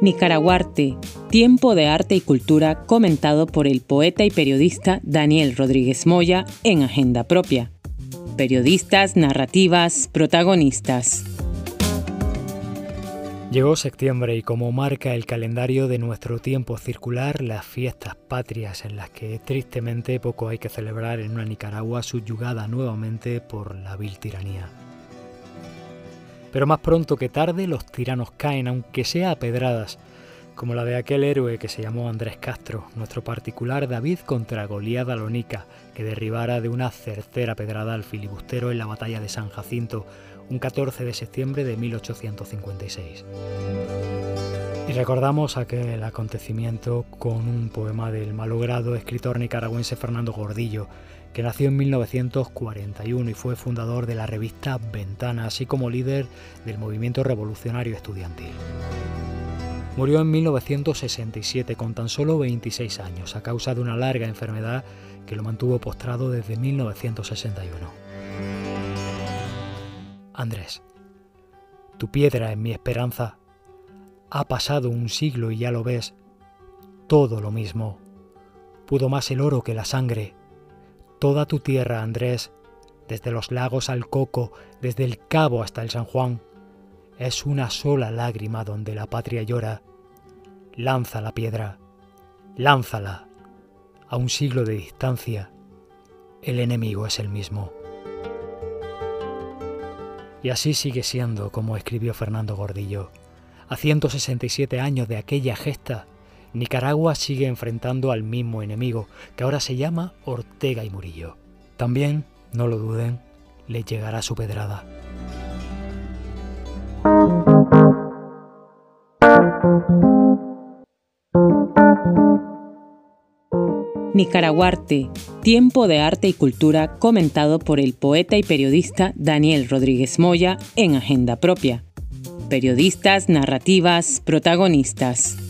Nicaraguarte, tiempo de arte y cultura comentado por el poeta y periodista Daniel Rodríguez Moya en Agenda Propia. Periodistas, narrativas, protagonistas. Llegó septiembre y como marca el calendario de nuestro tiempo circular, las fiestas patrias en las que tristemente poco hay que celebrar en una Nicaragua subyugada nuevamente por la vil tiranía. Pero más pronto que tarde los tiranos caen, aunque sea a pedradas, como la de aquel héroe que se llamó Andrés Castro, nuestro particular David contra Goliat Alonica, que derribara de una certera pedrada al filibustero en la batalla de San Jacinto, un 14 de septiembre de 1856. Y recordamos aquel acontecimiento con un poema del malogrado escritor nicaragüense Fernando Gordillo, que nació en 1941 y fue fundador de la revista Ventana, así como líder del movimiento revolucionario estudiantil. Murió en 1967 con tan solo 26 años a causa de una larga enfermedad que lo mantuvo postrado desde 1961. Andrés, tu piedra en mi esperanza. Ha pasado un siglo y ya lo ves, todo lo mismo. Pudo más el oro que la sangre. Toda tu tierra, Andrés, desde los lagos al Coco, desde el Cabo hasta el San Juan, es una sola lágrima donde la patria llora. Lanza la piedra, lánzala. A un siglo de distancia, el enemigo es el mismo. Y así sigue siendo, como escribió Fernando Gordillo. A 167 años de aquella gesta, Nicaragua sigue enfrentando al mismo enemigo, que ahora se llama Ortega y Murillo. También, no lo duden, le llegará su pedrada. Nicaraguarte, tiempo de arte y cultura comentado por el poeta y periodista Daniel Rodríguez Moya en Agenda Propia. Periodistas, narrativas, protagonistas.